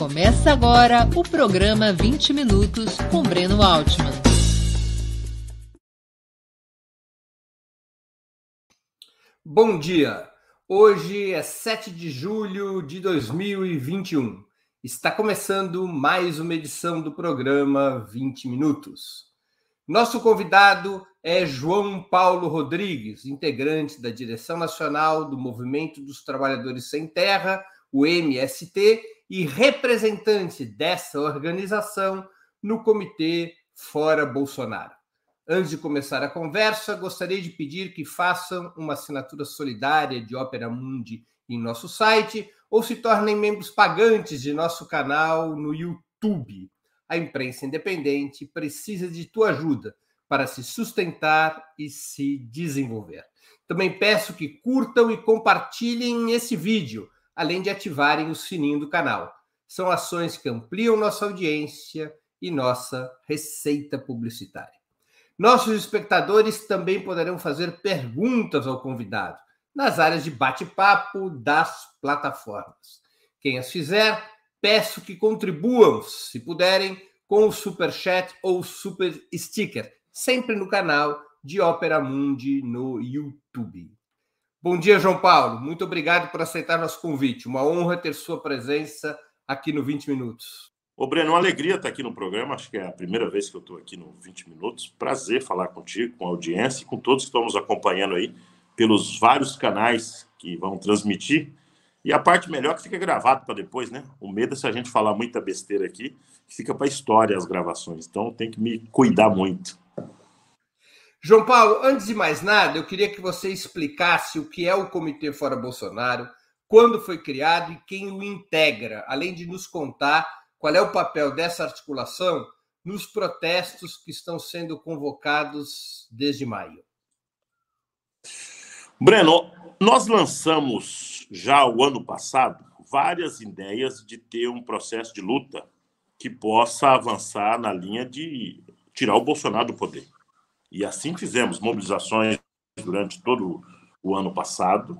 Começa agora o programa 20 Minutos com Breno Altman. Bom dia! Hoje é 7 de julho de 2021. Está começando mais uma edição do programa 20 Minutos. Nosso convidado é João Paulo Rodrigues, integrante da direção nacional do Movimento dos Trabalhadores Sem Terra, o MST, e representante dessa organização no Comitê Fora Bolsonaro. Antes de começar a conversa, gostaria de pedir que façam uma assinatura solidária de Ópera Mundi em nosso site ou se tornem membros pagantes de nosso canal no YouTube. A imprensa independente precisa de tua ajuda para se sustentar e se desenvolver. Também peço que curtam e compartilhem esse vídeo além de ativarem o sininho do canal. São ações que ampliam nossa audiência e nossa receita publicitária. Nossos espectadores também poderão fazer perguntas ao convidado nas áreas de bate-papo das plataformas. Quem as fizer, peço que contribuam, se puderem, com o super chat ou super sticker, sempre no canal de Ópera Mundi no YouTube. Bom dia, João Paulo. Muito obrigado por aceitar nosso convite. Uma honra ter sua presença aqui no 20 Minutos. Ô, Breno, uma alegria estar aqui no programa. Acho que é a primeira vez que eu estou aqui no 20 Minutos. Prazer falar contigo, com a audiência e com todos que estão nos acompanhando aí pelos vários canais que vão transmitir. E a parte melhor que fica gravado para depois, né? O medo é se a gente falar muita besteira aqui, fica para história as gravações. Então tem que me cuidar muito. João Paulo, antes de mais nada, eu queria que você explicasse o que é o Comitê Fora Bolsonaro, quando foi criado e quem o integra, além de nos contar qual é o papel dessa articulação nos protestos que estão sendo convocados desde maio. Breno, nós lançamos já o ano passado várias ideias de ter um processo de luta que possa avançar na linha de tirar o Bolsonaro do poder. E assim fizemos mobilizações durante todo o ano passado.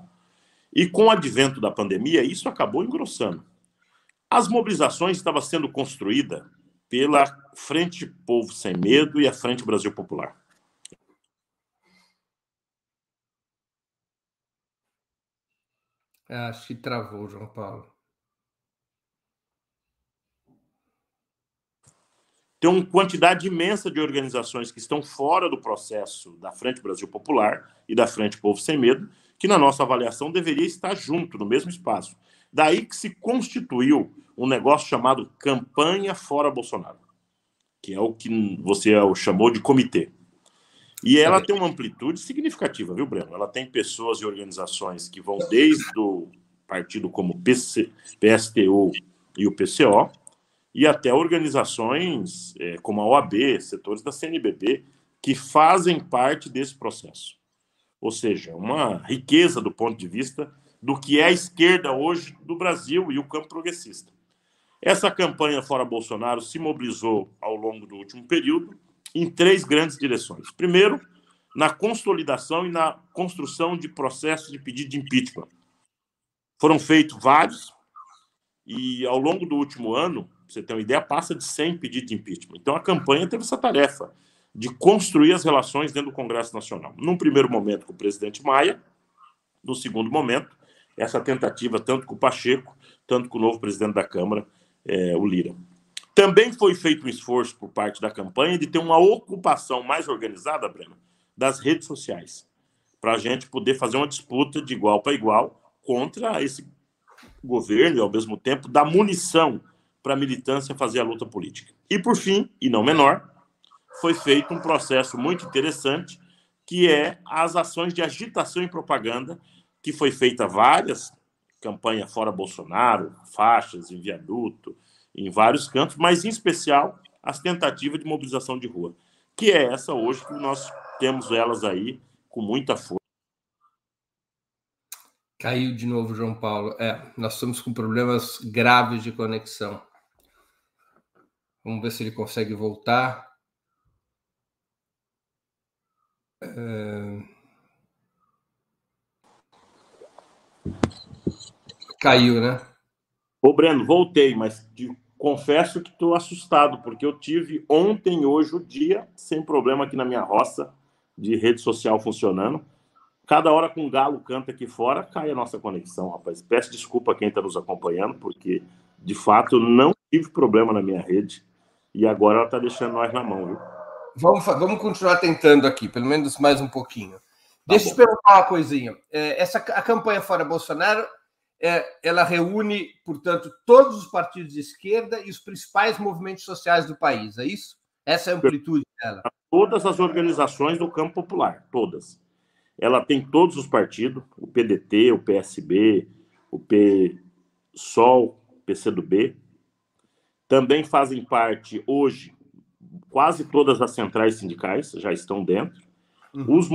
E com o advento da pandemia, isso acabou engrossando. As mobilizações estavam sendo construídas pela Frente Povo Sem Medo e a Frente Brasil Popular. Acho que travou, João Paulo. Tem uma quantidade imensa de organizações que estão fora do processo da Frente Brasil Popular e da Frente Povo Sem Medo, que na nossa avaliação deveria estar junto, no mesmo espaço. Daí que se constituiu um negócio chamado Campanha Fora Bolsonaro, que é o que você chamou de comitê. E ela tem uma amplitude significativa, viu, Breno? Ela tem pessoas e organizações que vão desde o partido como PC, PSTU e o PCO, e até organizações é, como a OAB, setores da CNBB, que fazem parte desse processo. Ou seja, uma riqueza do ponto de vista do que é a esquerda hoje do Brasil e o campo progressista. Essa campanha Fora Bolsonaro se mobilizou ao longo do último período em três grandes direções. Primeiro, na consolidação e na construção de processos de pedido de impeachment. Foram feitos vários, e ao longo do último ano, você ter uma ideia, passa de 100 pedidos de impeachment. Então a campanha teve essa tarefa de construir as relações dentro do Congresso Nacional. Num primeiro momento com o presidente Maia, no segundo momento, essa tentativa tanto com o Pacheco, tanto com o novo presidente da Câmara, é, o Lira. Também foi feito um esforço por parte da campanha de ter uma ocupação mais organizada, Breno, das redes sociais, para a gente poder fazer uma disputa de igual para igual contra esse governo e, ao mesmo tempo, dar munição para a militância fazer a luta política. E, por fim, e não menor, foi feito um processo muito interessante, que é as ações de agitação e propaganda, que foi feita várias, campanha fora Bolsonaro, faixas em viaduto, em vários cantos, mas em especial as tentativas de mobilização de rua, que é essa hoje que nós temos elas aí com muita força. Caiu de novo, João Paulo. É, nós estamos com problemas graves de conexão. Vamos ver se ele consegue voltar. É... Caiu, né? Ô, Breno, voltei, mas te confesso que estou assustado, porque eu tive ontem, hoje, o dia, sem problema aqui na minha roça, de rede social funcionando. Cada hora que um galo canta aqui fora, cai a nossa conexão, rapaz. Peço desculpa a quem está nos acompanhando, porque, de fato, não tive problema na minha rede e agora ela está deixando nós na mão, viu? Vamos, vamos continuar tentando aqui, pelo menos mais um pouquinho. Tá Deixa eu te perguntar uma coisinha. É, essa, a campanha Fora Bolsonaro é, ela reúne, portanto, todos os partidos de esquerda e os principais movimentos sociais do país, é isso? Essa é a amplitude dela. Todas as organizações do campo popular, todas. Ela tem todos os partidos, o PDT, o PSB, o PSOL, o PCdoB. Também fazem parte, hoje, quase todas as centrais sindicais já estão dentro. Uhum. Os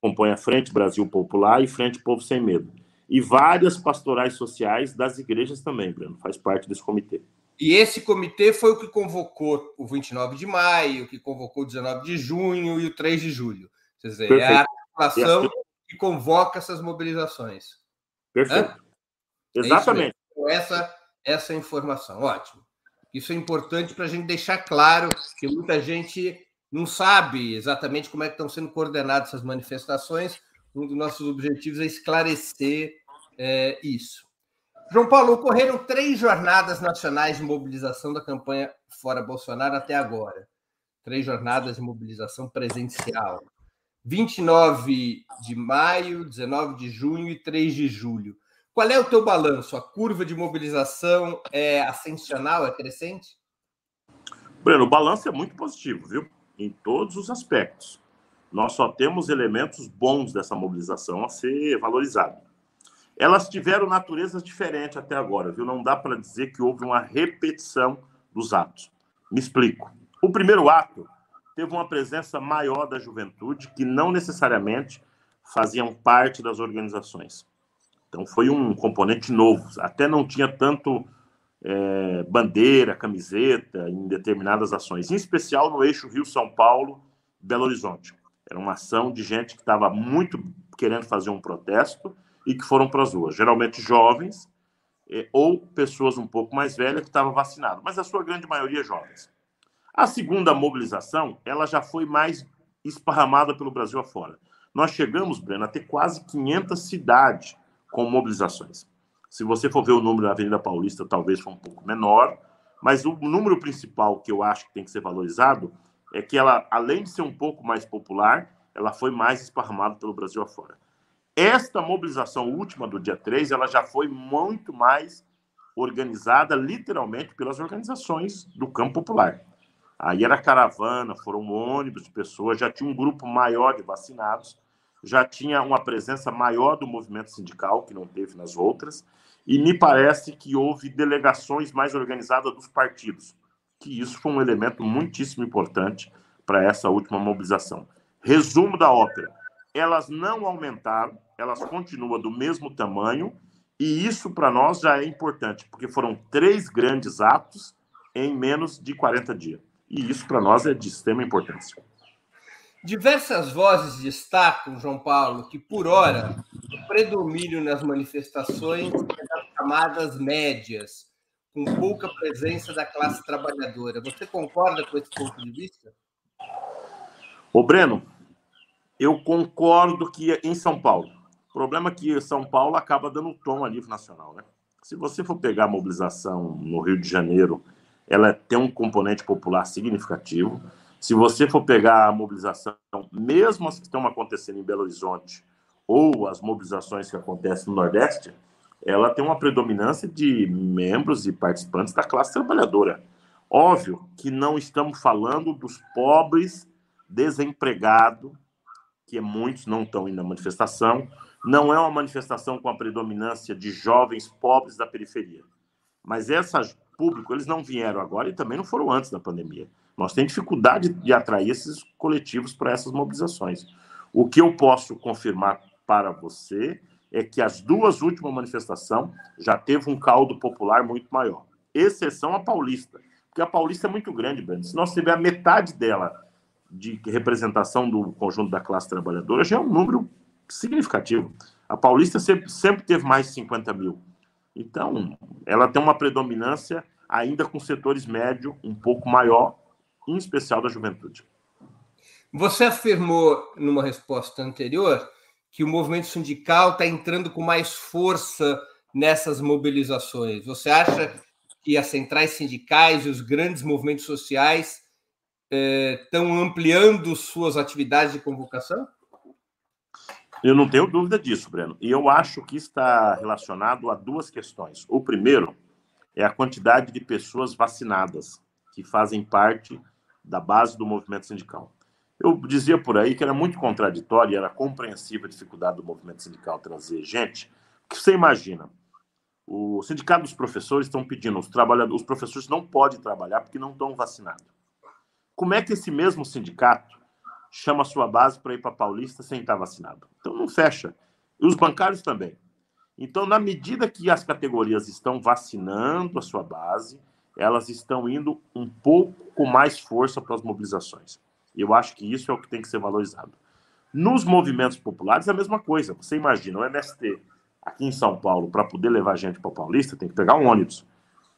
compõem a Frente Brasil Popular e Frente Povo Sem Medo e várias pastorais sociais das igrejas também, Bruno, faz parte desse comitê. E esse comitê foi o que convocou o 29 de maio, que convocou o 19 de junho e o 3 de julho. Quer dizer, Perfeito. é a população que convoca essas mobilizações. Perfeito. Hã? Exatamente. É essa, essa informação, ótimo. Isso é importante para a gente deixar claro que muita gente não sabe exatamente como é que estão sendo coordenadas essas manifestações, um dos nossos objetivos é esclarecer é, isso. João Paulo, ocorreram três jornadas nacionais de mobilização da campanha Fora Bolsonaro até agora. Três jornadas de mobilização presencial. 29 de maio, 19 de junho e 3 de julho. Qual é o teu balanço? A curva de mobilização é ascensional, é crescente? Breno, o balanço é muito positivo, viu? Em todos os aspectos nós só temos elementos bons dessa mobilização a ser valorizado. Elas tiveram naturezas diferentes até agora, viu? Não dá para dizer que houve uma repetição dos atos. Me explico. O primeiro ato teve uma presença maior da juventude que não necessariamente faziam parte das organizações. Então foi um componente novo. Até não tinha tanto é, bandeira, camiseta em determinadas ações, em especial no eixo Rio-São Paulo-Belo Horizonte. Era uma ação de gente que estava muito querendo fazer um protesto e que foram para as ruas. Geralmente jovens eh, ou pessoas um pouco mais velhas que estavam vacinadas, mas a sua grande maioria jovens. A segunda mobilização, ela já foi mais esparramada pelo Brasil afora. Nós chegamos, Breno, a ter quase 500 cidades com mobilizações. Se você for ver o número da Avenida Paulista, talvez foi um pouco menor, mas o número principal que eu acho que tem que ser valorizado é que ela, além de ser um pouco mais popular, ela foi mais esparramada pelo Brasil afora. Esta mobilização última do dia 3, ela já foi muito mais organizada, literalmente, pelas organizações do campo popular. Aí era caravana, foram ônibus de pessoas, já tinha um grupo maior de vacinados, já tinha uma presença maior do movimento sindical, que não teve nas outras, e me parece que houve delegações mais organizadas dos partidos que isso foi um elemento muitíssimo importante para essa última mobilização. Resumo da ópera: elas não aumentaram, elas continuam do mesmo tamanho, e isso para nós já é importante, porque foram três grandes atos em menos de 40 dias. E isso para nós é de extrema importância. Diversas vozes destacam, João Paulo, que por hora o predomínio nas manifestações é das camadas médias, com pouca presença da classe trabalhadora. Você concorda com esse ponto de vista? Ô, Breno, eu concordo que em São Paulo. O problema é que São Paulo acaba dando tom a nível nacional, né? Se você for pegar a mobilização no Rio de Janeiro, ela tem um componente popular significativo. Se você for pegar a mobilização, mesmo as que estão acontecendo em Belo Horizonte, ou as mobilizações que acontecem no Nordeste, ela tem uma predominância de membros e participantes da classe trabalhadora. Óbvio que não estamos falando dos pobres desempregados, que muitos não estão indo na manifestação. Não é uma manifestação com a predominância de jovens pobres da periferia. Mas esse público, eles não vieram agora e também não foram antes da pandemia. Nós temos dificuldade de atrair esses coletivos para essas mobilizações. O que eu posso confirmar para você é que as duas últimas manifestações já teve um caldo popular muito maior. Exceção a paulista, porque a paulista é muito grande, Breno. Se nós tiver a metade dela de representação do conjunto da classe trabalhadora, já é um número significativo. A paulista sempre, sempre teve mais de 50 mil. Então, ela tem uma predominância ainda com setores médio um pouco maior, em especial da juventude. Você afirmou numa resposta anterior que o movimento sindical está entrando com mais força nessas mobilizações. Você acha que as centrais sindicais e os grandes movimentos sociais estão eh, ampliando suas atividades de convocação? Eu não tenho dúvida disso, Breno. E eu acho que está relacionado a duas questões. O primeiro é a quantidade de pessoas vacinadas que fazem parte da base do movimento sindical. Eu dizia por aí que era muito contraditório era compreensível a dificuldade do movimento sindical trazer gente. que você imagina? O sindicato dos professores estão pedindo, os trabalhadores, os professores não podem trabalhar porque não estão vacinados. Como é que esse mesmo sindicato chama a sua base para ir para Paulista sem estar vacinado. Então não fecha. E os bancários também. Então, na medida que as categorias estão vacinando a sua base, elas estão indo um pouco com mais força para as mobilizações. Eu acho que isso é o que tem que ser valorizado. Nos movimentos populares, é a mesma coisa. Você imagina, o MST aqui em São Paulo, para poder levar gente para Paulista, tem que pegar um ônibus.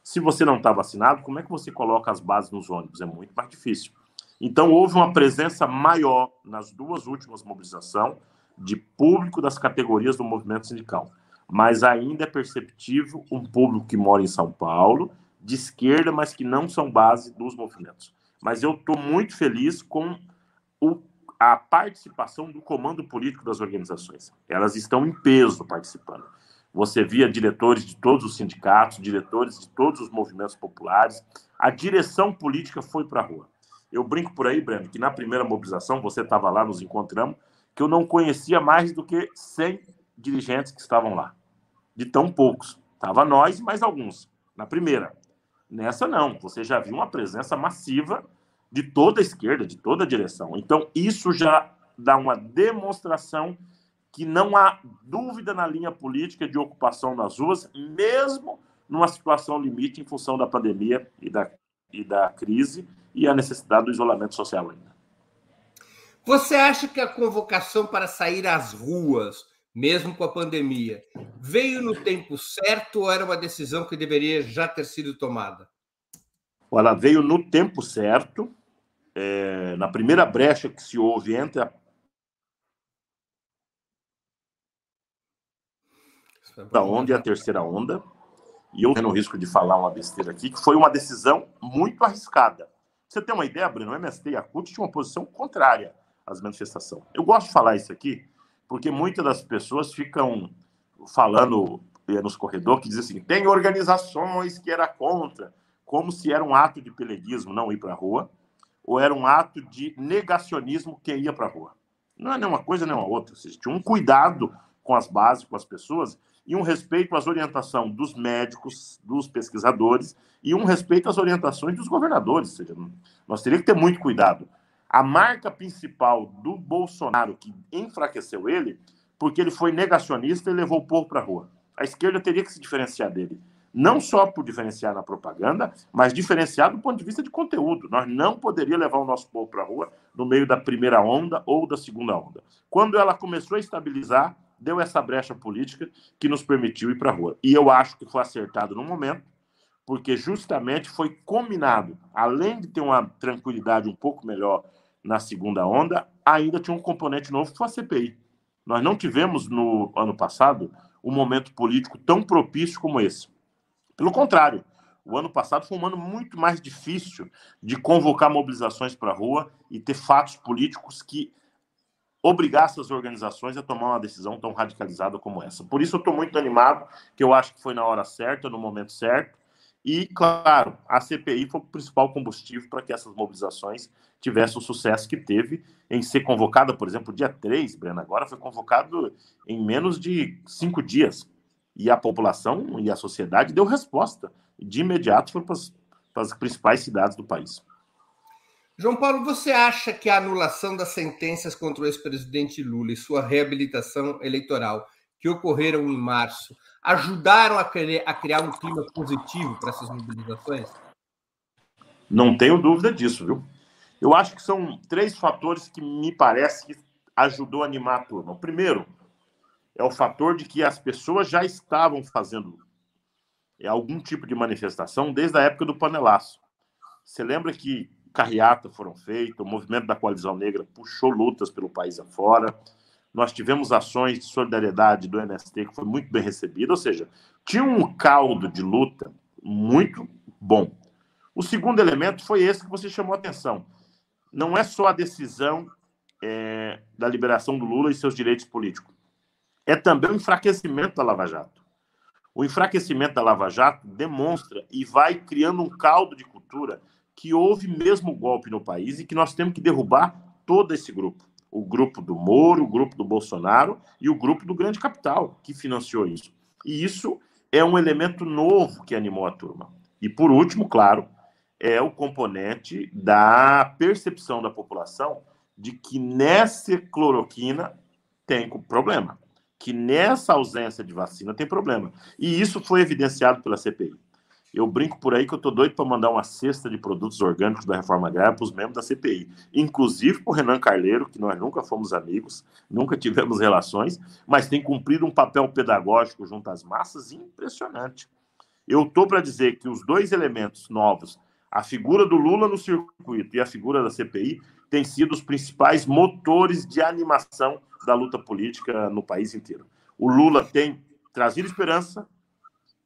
Se você não está vacinado, como é que você coloca as bases nos ônibus? É muito mais difícil. Então, houve uma presença maior nas duas últimas mobilizações de público das categorias do movimento sindical. Mas ainda é perceptível um público que mora em São Paulo, de esquerda, mas que não são base dos movimentos. Mas eu estou muito feliz com o, a participação do comando político das organizações. Elas estão em peso participando. Você via diretores de todos os sindicatos, diretores de todos os movimentos populares. A direção política foi para a rua. Eu brinco por aí, Breno, que na primeira mobilização, você estava lá, nos encontramos, que eu não conhecia mais do que 100 dirigentes que estavam lá. De tão poucos. Estava nós e mais alguns, na primeira. Nessa, não. Você já viu uma presença massiva de toda a esquerda, de toda a direção. Então, isso já dá uma demonstração que não há dúvida na linha política de ocupação nas ruas, mesmo numa situação limite em função da pandemia e da, e da crise, e a necessidade do isolamento social ainda. Você acha que a convocação para sair às ruas, mesmo com a pandemia, veio no tempo certo ou era uma decisão que deveria já ter sido tomada? Ela veio no tempo certo, é, na primeira brecha que se houve entre a da onda e a terceira onda, e eu tenho o risco de falar uma besteira aqui, que foi uma decisão muito arriscada você tem uma ideia, Bruno, o MST e a CUT tinham uma posição contrária às manifestações. Eu gosto de falar isso aqui, porque muitas das pessoas ficam falando eh, nos corredores que dizem assim: tem organizações que era contra, como se era um ato de peleguismo não ir para a rua, ou era um ato de negacionismo quem ia para a rua. Não é nenhuma coisa nem uma outra. Tinha um cuidado com as bases, com as pessoas, e um respeito às orientações dos médicos, dos pesquisadores, e um respeito às orientações dos governadores. Ou seja, nós teríamos que ter muito cuidado. A marca principal do Bolsonaro, que enfraqueceu ele, porque ele foi negacionista e levou o povo para a rua. A esquerda teria que se diferenciar dele. Não só por diferenciar na propaganda, mas diferenciar do ponto de vista de conteúdo. Nós não poderíamos levar o nosso povo para a rua no meio da primeira onda ou da segunda onda. Quando ela começou a estabilizar, deu essa brecha política que nos permitiu ir para a rua. E eu acho que foi acertado no momento, porque justamente foi combinado, além de ter uma tranquilidade um pouco melhor na segunda onda, ainda tinha um componente novo que foi a CPI. Nós não tivemos no ano passado um momento político tão propício como esse. Pelo contrário, o ano passado foi um ano muito mais difícil de convocar mobilizações para a rua e ter fatos políticos que obrigar essas organizações a tomar uma decisão tão radicalizada como essa. Por isso eu estou muito animado, que eu acho que foi na hora certa, no momento certo, e, claro, a CPI foi o principal combustível para que essas mobilizações tivessem o sucesso que teve em ser convocada, por exemplo, dia 3, Breno, agora foi convocado em menos de cinco dias. E a população e a sociedade deu resposta. De imediato foi para as, principais cidades do país. João Paulo, você acha que a anulação das sentenças contra o ex-presidente Lula e sua reabilitação eleitoral, que ocorreram em março, ajudaram a, a criar um clima positivo para essas mobilizações? Não tenho dúvida disso, viu? Eu acho que são três fatores que me parece que ajudou a animar a turma. O primeiro é o fator de que as pessoas já estavam fazendo é algum tipo de manifestação desde a época do panelaço. Você lembra que carreata foram feitas, o movimento da coalizão negra puxou lutas pelo país afora. Nós tivemos ações de solidariedade do MST que foi muito bem recebida, ou seja, tinha um caldo de luta muito bom. O segundo elemento foi esse que você chamou a atenção. Não é só a decisão é, da liberação do Lula e seus direitos políticos. É também o enfraquecimento da Lava Jato. O enfraquecimento da Lava Jato demonstra e vai criando um caldo de cultura que houve mesmo golpe no país e que nós temos que derrubar todo esse grupo. O grupo do Moro, o grupo do Bolsonaro e o grupo do grande capital que financiou isso. E isso é um elemento novo que animou a turma. E por último, claro, é o componente da percepção da população de que nessa cloroquina tem problema, que nessa ausência de vacina tem problema. E isso foi evidenciado pela CPI. Eu brinco por aí que eu tô doido para mandar uma cesta de produtos orgânicos da reforma agrária para os membros da CPI, inclusive para o Renan Carleiro, que nós nunca fomos amigos, nunca tivemos relações, mas tem cumprido um papel pedagógico junto às massas impressionante. Eu tô para dizer que os dois elementos novos, a figura do Lula no circuito e a figura da CPI, têm sido os principais motores de animação da luta política no país inteiro. O Lula tem trazido esperança,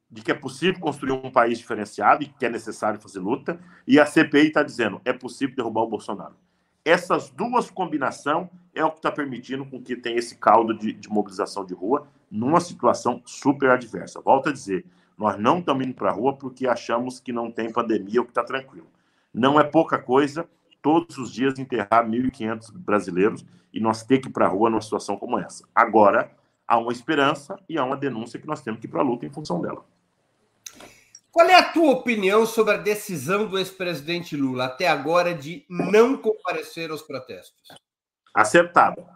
de que é possível construir um país diferenciado e que é necessário fazer luta, e a CPI está dizendo é possível derrubar o Bolsonaro. Essas duas combinações é o que está permitindo com que tenha esse caldo de, de, mobilização de rua numa situação super adversa. Volto a dizer, nós não estamos indo para a rua porque achamos que não tem pandemia ou que está tranquilo. Não é pouca coisa todos os dias enterrar 1.500 brasileiros e nós ter que ir para a rua numa situação como essa. Agora, há uma esperança e há uma denúncia que nós temos que ir para a luta em função dela. Qual é a tua opinião sobre a decisão do ex-presidente Lula até agora de não comparecer aos protestos? Acertada.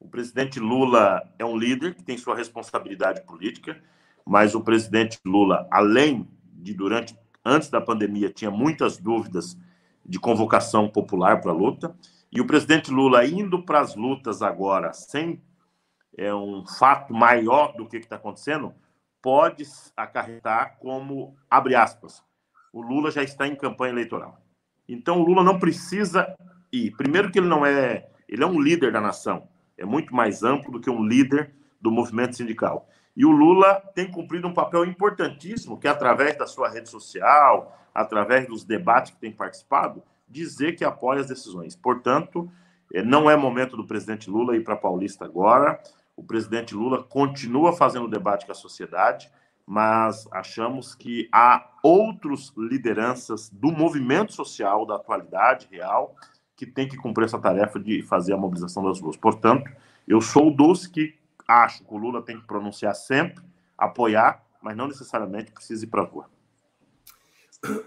O presidente Lula é um líder que tem sua responsabilidade política, mas o presidente Lula, além de durante antes da pandemia tinha muitas dúvidas de convocação popular para a luta, e o presidente Lula indo para as lutas agora sem é um fato maior do que está acontecendo, pode acarretar como, abre aspas, o Lula já está em campanha eleitoral. Então o Lula não precisa ir. Primeiro que ele não é, ele é um líder da nação, é muito mais amplo do que um líder do movimento sindical. E o Lula tem cumprido um papel importantíssimo, que é através da sua rede social, através dos debates que tem participado, dizer que apoia as decisões. Portanto, eh, não é momento do presidente Lula ir para Paulista agora o presidente Lula continua fazendo debate com a sociedade, mas achamos que há outras lideranças do movimento social da atualidade real que tem que cumprir essa tarefa de fazer a mobilização das ruas. Portanto, eu sou dos que acho que o Lula tem que pronunciar sempre, apoiar, mas não necessariamente precisa ir para a rua.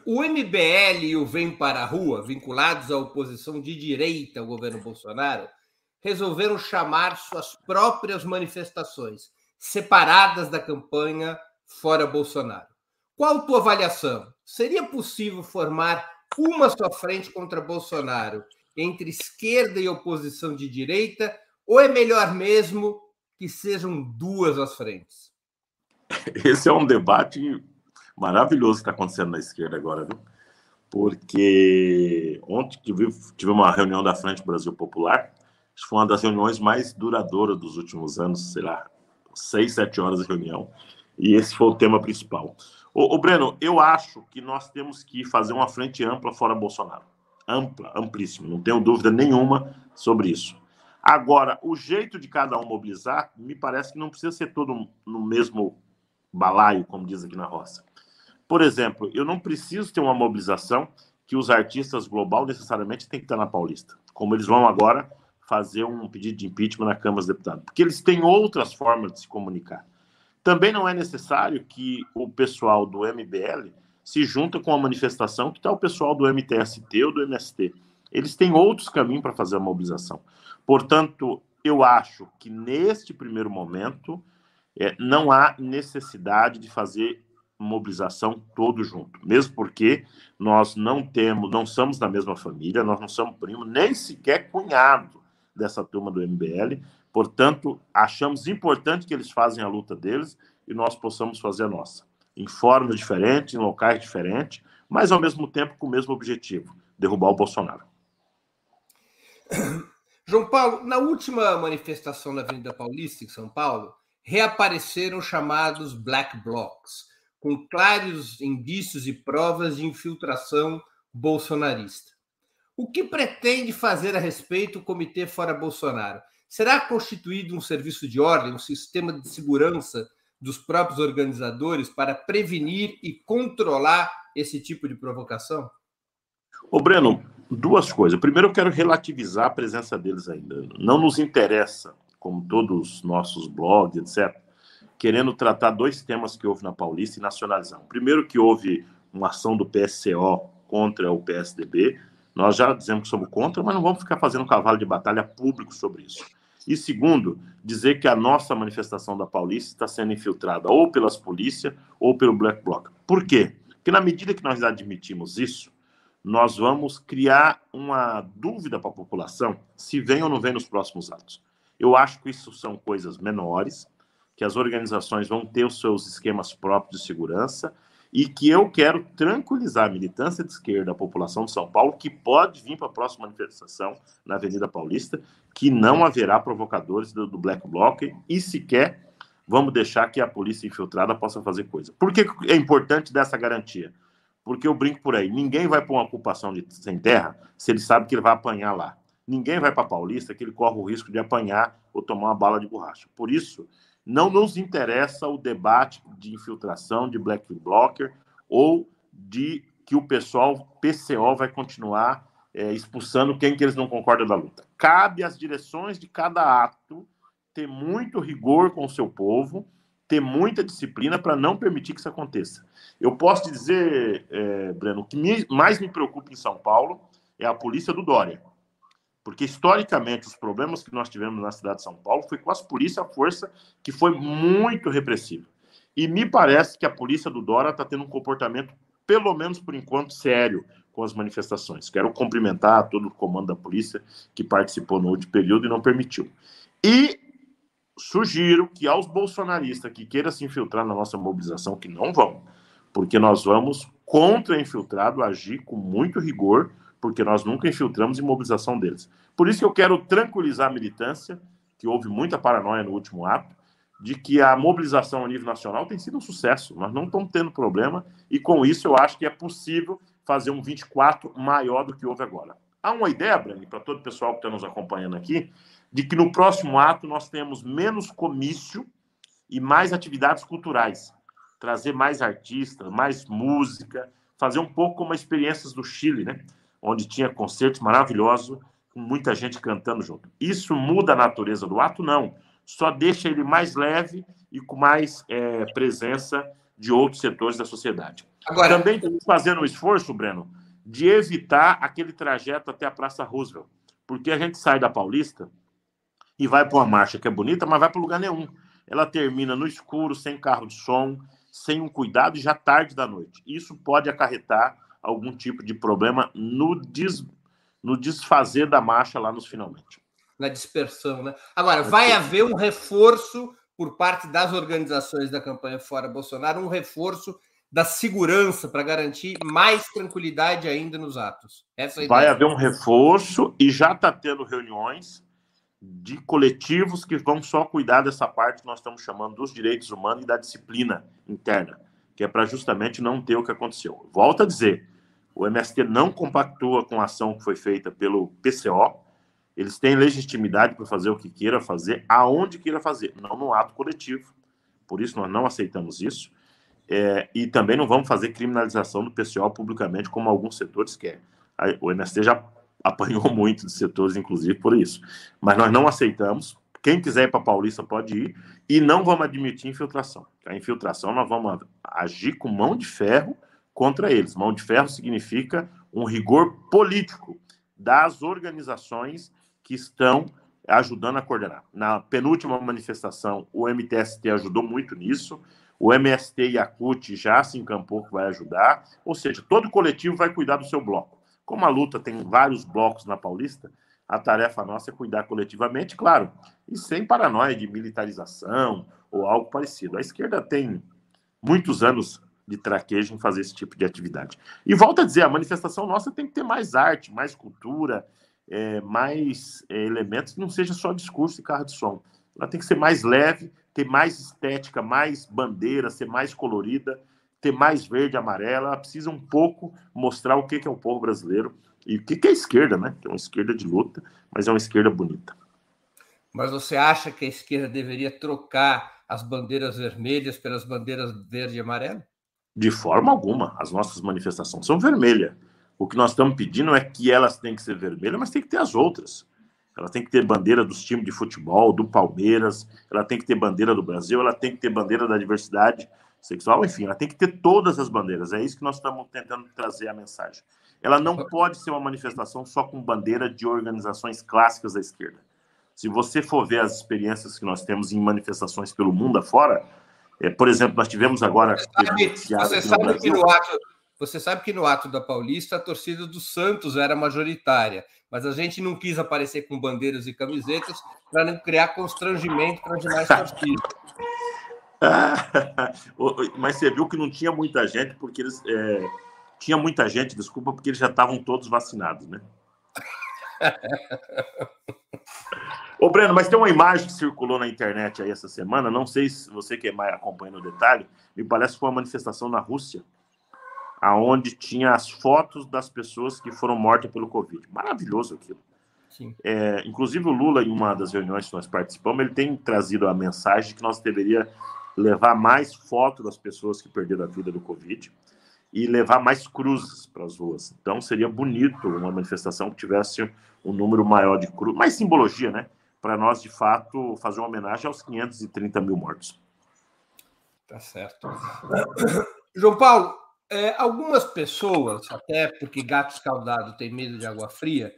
O MBL e o Vem para a Rua, vinculados à oposição de direita ao governo Bolsonaro, resolveram chamar suas próprias manifestações, separadas da campanha fora Bolsonaro. Qual a tua avaliação? Seria possível formar uma só frente contra Bolsonaro entre esquerda e oposição de direita, ou é melhor mesmo que sejam duas as frentes? Esse é um debate maravilhoso que está acontecendo na esquerda agora, viu? Porque ontem tive, tive uma reunião da Frente Brasil Popular que foi uma das reuniões mais duradouras dos últimos anos, sei lá, seis, sete horas de reunião. E esse foi o tema principal. O, Breno, eu acho que nós temos que fazer uma frente ampla fora Bolsonaro. Ampla, amplíssima, não tenho dúvida nenhuma sobre isso. Agora, o jeito de cada um mobilizar, me parece que não precisa ser todo no mesmo balaio, como diz aqui na roça. Por exemplo, eu não preciso ter uma mobilização que os artistas global necessariamente têm que estar na Paulista, como eles vão agora fazer um pedido de impeachment na Câmara dos Deputados, porque eles têm outras formas de se comunicar. Também não é necessário que o pessoal do MBL se junta com a manifestação que está o pessoal do MTST ou do MST. Eles têm outros caminhos para fazer a mobilização. Portanto, eu acho que neste primeiro momento é, não há necessidade de fazer mobilização todo junto, mesmo porque nós não temos, não somos da mesma família, nós não somos primos, nem sequer cunhado dessa turma do MBL. Portanto, achamos importante que eles façam a luta deles e nós possamos fazer a nossa. em formas diferentes, em locais diferentes, mas ao mesmo tempo com o mesmo objetivo: derrubar o Bolsonaro. João Paulo, na última manifestação na Avenida Paulista, em São Paulo, reapareceram chamados black blocs, com claros indícios e provas de infiltração bolsonarista. O que pretende fazer a respeito o Comitê Fora Bolsonaro? Será constituído um serviço de ordem, um sistema de segurança dos próprios organizadores para prevenir e controlar esse tipo de provocação? Ô, Breno, duas coisas. Primeiro, eu quero relativizar a presença deles ainda. Não nos interessa, como todos os nossos blogs, etc., querendo tratar dois temas que houve na Paulista e nacionalizar. Primeiro, que houve uma ação do PSCO contra o PSDB. Nós já dizemos que somos contra, mas não vamos ficar fazendo cavalo de batalha público sobre isso. E segundo, dizer que a nossa manifestação da Paulista está sendo infiltrada ou pelas polícias ou pelo Black Bloc. Por quê? Porque na medida que nós admitimos isso, nós vamos criar uma dúvida para a população se vem ou não vem nos próximos atos. Eu acho que isso são coisas menores, que as organizações vão ter os seus esquemas próprios de segurança e que eu quero tranquilizar a militância de esquerda, a população de São Paulo, que pode vir para a próxima manifestação na Avenida Paulista, que não haverá provocadores do, do Black Bloc e sequer vamos deixar que a polícia infiltrada possa fazer coisa. Por que é importante dessa garantia? Porque eu brinco por aí, ninguém vai para uma ocupação de sem terra se ele sabe que ele vai apanhar lá. Ninguém vai para Paulista que ele corre o risco de apanhar ou tomar uma bala de borracha. Por isso, não nos interessa o debate de infiltração de Black Blocker ou de que o pessoal PCO vai continuar é, expulsando quem que eles não concordam da luta. Cabe às direções de cada ato ter muito rigor com o seu povo, ter muita disciplina para não permitir que isso aconteça. Eu posso dizer, é, Breno, o que me, mais me preocupa em São Paulo é a polícia do Dória. Porque, historicamente, os problemas que nós tivemos na cidade de São Paulo foi com as polícias, a força que foi muito repressiva. E me parece que a polícia do Dora está tendo um comportamento, pelo menos por enquanto, sério com as manifestações. Quero cumprimentar todo o comando da polícia que participou no último período e não permitiu. E sugiro que aos bolsonaristas que queiram se infiltrar na nossa mobilização, que não vão, porque nós vamos contra infiltrado agir com muito rigor porque nós nunca infiltramos em mobilização deles. Por isso que eu quero tranquilizar a militância, que houve muita paranoia no último ato, de que a mobilização a nível nacional tem sido um sucesso. Nós não estamos tendo problema e com isso eu acho que é possível fazer um 24 maior do que houve agora. Há uma ideia, Brani, para todo o pessoal que está nos acompanhando aqui, de que no próximo ato nós temos menos comício e mais atividades culturais. Trazer mais artistas, mais música, fazer um pouco como as experiências do Chile, né? onde tinha concertos maravilhosos, com muita gente cantando junto. Isso muda a natureza do ato? Não. Só deixa ele mais leve e com mais é, presença de outros setores da sociedade. Agora, Também estamos fazendo um esforço, Breno, de evitar aquele trajeto até a Praça Roosevelt, porque a gente sai da Paulista e vai para uma marcha que é bonita, mas vai para lugar nenhum. Ela termina no escuro, sem carro de som, sem um cuidado e já tarde da noite. Isso pode acarretar algum tipo de problema no, des, no desfazer da marcha lá nos finalmente. Na dispersão, né? Agora, vai haver um reforço por parte das organizações da campanha Fora Bolsonaro, um reforço da segurança para garantir mais tranquilidade ainda nos atos. Essa é vai haver um reforço e já está tendo reuniões de coletivos que vão só cuidar dessa parte que nós estamos chamando dos direitos humanos e da disciplina interna, que é para justamente não ter o que aconteceu. Volto a dizer, o MST não compactua com a ação que foi feita pelo PCO. Eles têm legitimidade para fazer o que queira fazer, aonde queira fazer, não no ato coletivo. Por isso, nós não aceitamos isso. É, e também não vamos fazer criminalização do PCO publicamente, como alguns setores querem. O MST já apanhou muito de setores, inclusive, por isso. Mas nós não aceitamos. Quem quiser ir para Paulista pode ir. E não vamos admitir infiltração. A infiltração nós vamos agir com mão de ferro contra eles. Mão de ferro significa um rigor político das organizações que estão ajudando a coordenar. Na penúltima manifestação, o MTST ajudou muito nisso, o MST e a CUT já se encampou que vai ajudar, ou seja, todo coletivo vai cuidar do seu bloco. Como a luta tem vários blocos na Paulista, a tarefa nossa é cuidar coletivamente, claro, e sem paranoia de militarização ou algo parecido. A esquerda tem muitos anos de traquejo em fazer esse tipo de atividade. E volto a dizer, a manifestação nossa tem que ter mais arte, mais cultura, é, mais é, elementos não seja só discurso e carro de som. Ela tem que ser mais leve, ter mais estética, mais bandeira, ser mais colorida, ter mais verde e amarela. Ela precisa um pouco mostrar o que é o povo brasileiro e o que é a esquerda, né? Que é uma esquerda de luta, mas é uma esquerda bonita. Mas você acha que a esquerda deveria trocar as bandeiras vermelhas pelas bandeiras verde e amarela? De forma alguma. As nossas manifestações são vermelhas. O que nós estamos pedindo é que elas têm que ser vermelhas, mas tem que ter as outras. Ela tem que ter bandeira dos times de futebol, do Palmeiras, ela tem que ter bandeira do Brasil, ela tem que ter bandeira da diversidade sexual, enfim, ela tem que ter todas as bandeiras. É isso que nós estamos tentando trazer a mensagem. Ela não pode ser uma manifestação só com bandeira de organizações clássicas da esquerda. Se você for ver as experiências que nós temos em manifestações pelo mundo afora, é, por exemplo, nós tivemos agora. Você sabe, você sabe que no ato, você sabe que no ato da Paulista a torcida do Santos era majoritária, mas a gente não quis aparecer com bandeiras e camisetas para não criar constrangimento para demais torcidas. mas você viu que não tinha muita gente, porque eles. É, tinha muita gente, desculpa, porque eles já estavam todos vacinados, né? Ô, Breno, mas tem uma imagem que circulou na internet aí essa semana, não sei se você que é mais acompanha o detalhe, me parece que foi uma manifestação na Rússia, aonde tinha as fotos das pessoas que foram mortas pelo Covid. Maravilhoso aquilo. É, inclusive o Lula, em uma das reuniões que nós participamos, ele tem trazido a mensagem que nós deveria levar mais fotos das pessoas que perderam a vida do Covid e levar mais cruzes para as ruas. Então seria bonito uma manifestação que tivesse um número maior de cruzes, mais simbologia, né? Para nós, de fato, fazer uma homenagem aos 530 mil mortos. Tá certo. João Paulo, é, algumas pessoas, até porque gato escaldado tem medo de água fria,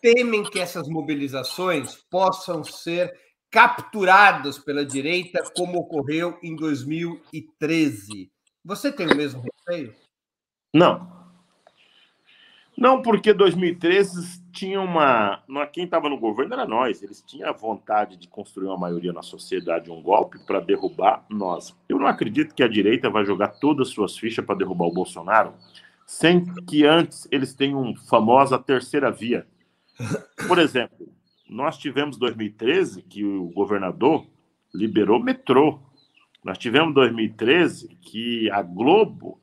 temem que essas mobilizações possam ser capturadas pela direita, como ocorreu em 2013. Você tem o mesmo receio? Não. Não, porque 2013 tinha uma. Quem estava no governo era nós. Eles tinham a vontade de construir uma maioria na sociedade, um golpe para derrubar nós. Eu não acredito que a direita vai jogar todas as suas fichas para derrubar o Bolsonaro, sem que antes eles tenham famosa terceira via. Por exemplo, nós tivemos 2013 que o governador liberou metrô. Nós tivemos 2013 que a Globo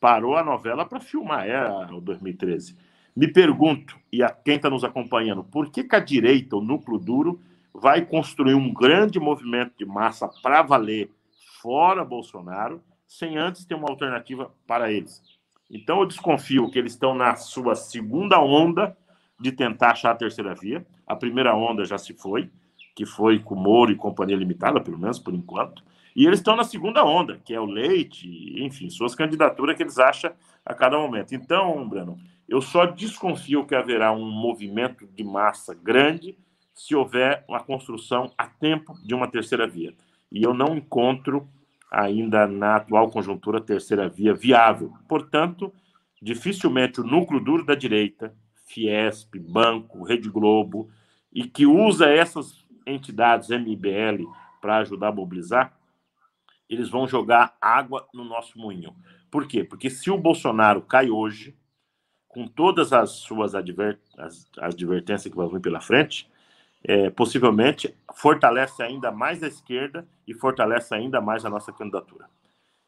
parou a novela para filmar, é o 2013. Me pergunto, e a quem está nos acompanhando, por que, que a direita, o núcleo duro, vai construir um grande movimento de massa para valer fora Bolsonaro, sem antes ter uma alternativa para eles? Então eu desconfio que eles estão na sua segunda onda de tentar achar a terceira via. A primeira onda já se foi, que foi com Moro e Companhia Limitada, pelo menos por enquanto. E eles estão na segunda onda, que é o leite, enfim, suas candidaturas que eles acham a cada momento. Então, Breno, eu só desconfio que haverá um movimento de massa grande se houver uma construção a tempo de uma terceira via. E eu não encontro ainda na atual conjuntura terceira via viável. Portanto, dificilmente o núcleo duro da direita, Fiesp, Banco, Rede Globo, e que usa essas entidades MBL para ajudar a mobilizar, eles vão jogar água no nosso moinho. Por quê? Porque se o Bolsonaro cai hoje, com todas as suas adver as, as advertências que vão vir pela frente, é, possivelmente fortalece ainda mais a esquerda e fortalece ainda mais a nossa candidatura.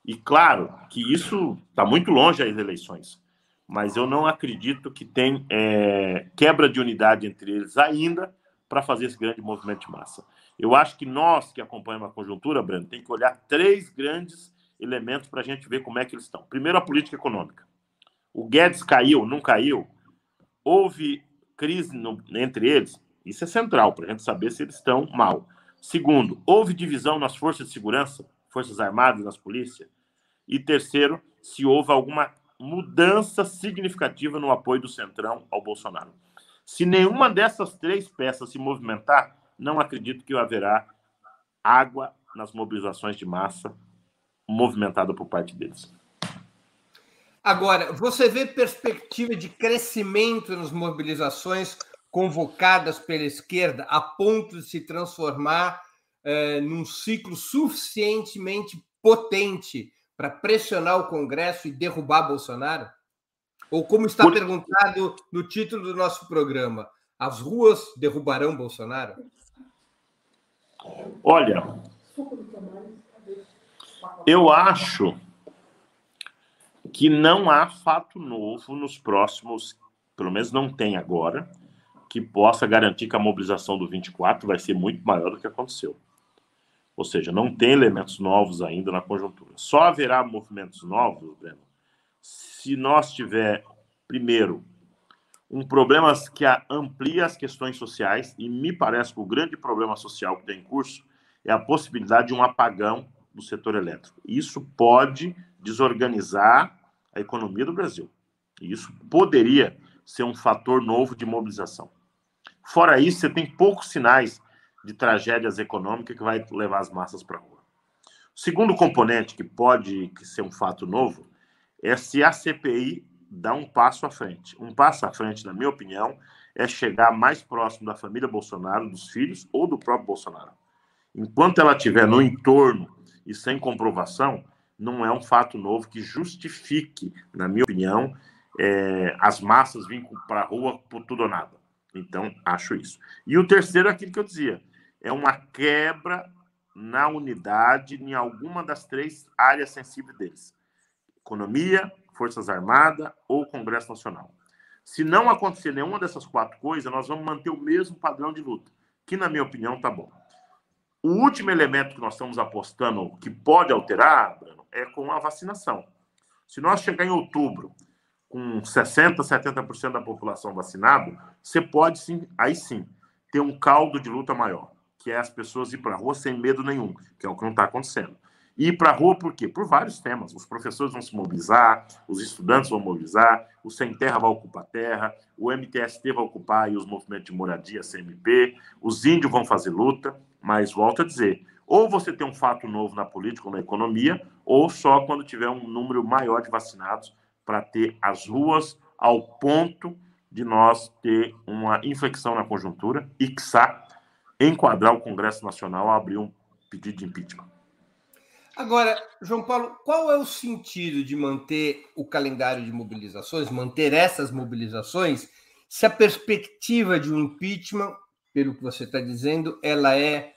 E claro que isso está muito longe das eleições, mas eu não acredito que tem é, quebra de unidade entre eles ainda para fazer esse grande movimento de massa. Eu acho que nós que acompanhamos a conjuntura, Breno, tem que olhar três grandes elementos para a gente ver como é que eles estão. Primeiro, a política econômica. O Guedes caiu, não caiu? Houve crise no, entre eles? Isso é central para a gente saber se eles estão mal. Segundo, houve divisão nas forças de segurança, forças armadas, nas polícias? E terceiro, se houve alguma mudança significativa no apoio do Centrão ao Bolsonaro. Se nenhuma dessas três peças se movimentar, não acredito que haverá água nas mobilizações de massa movimentada por parte deles. Agora, você vê perspectiva de crescimento nas mobilizações convocadas pela esquerda a ponto de se transformar eh, num ciclo suficientemente potente para pressionar o Congresso e derrubar Bolsonaro? Ou como está perguntado no título do nosso programa, as ruas derrubarão Bolsonaro? Olha, eu acho que não há fato novo nos próximos, pelo menos não tem agora, que possa garantir que a mobilização do 24 vai ser muito maior do que aconteceu. Ou seja, não tem elementos novos ainda na conjuntura. Só haverá movimentos novos, Breno, se nós tiver, primeiro, um problema que amplia as questões sociais, e me parece que o grande problema social que tem em curso é a possibilidade de um apagão do setor elétrico. Isso pode desorganizar a economia do Brasil. E isso poderia ser um fator novo de mobilização. Fora isso, você tem poucos sinais de tragédias econômicas que vai levar as massas para a rua. O segundo componente que pode ser um fato novo é se a CPI dá um passo à frente. Um passo à frente, na minha opinião, é chegar mais próximo da família Bolsonaro, dos filhos ou do próprio Bolsonaro. Enquanto ela estiver no entorno e sem comprovação, não é um fato novo que justifique, na minha opinião, é, as massas virem para a rua por tudo ou nada. Então, acho isso. E o terceiro é aquilo que eu dizia: é uma quebra na unidade em alguma das três áreas sensíveis deles: economia, Forças Armadas ou Congresso Nacional. Se não acontecer nenhuma dessas quatro coisas, nós vamos manter o mesmo padrão de luta, que, na minha opinião, está bom. O último elemento que nós estamos apostando que pode alterar, é com a vacinação. Se nós chegar em outubro com 60%, 70% da população vacinado, você pode sim, aí sim, ter um caldo de luta maior, que é as pessoas ir para a rua sem medo nenhum, que é o que não está acontecendo. E ir para a rua por quê? Por vários temas. Os professores vão se mobilizar, os estudantes vão mobilizar, o Sem Terra vai ocupar terra, o MTST vai ocupar e os movimentos de moradia, CMP, os índios vão fazer luta, mas volto a dizer, ou você tem um fato novo na política ou na economia, ou só quando tiver um número maior de vacinados para ter as ruas ao ponto de nós ter uma inflexão na conjuntura e, enquadrar o Congresso Nacional a abrir um pedido de impeachment. Agora, João Paulo, qual é o sentido de manter o calendário de mobilizações, manter essas mobilizações, se a perspectiva de um impeachment, pelo que você está dizendo, ela é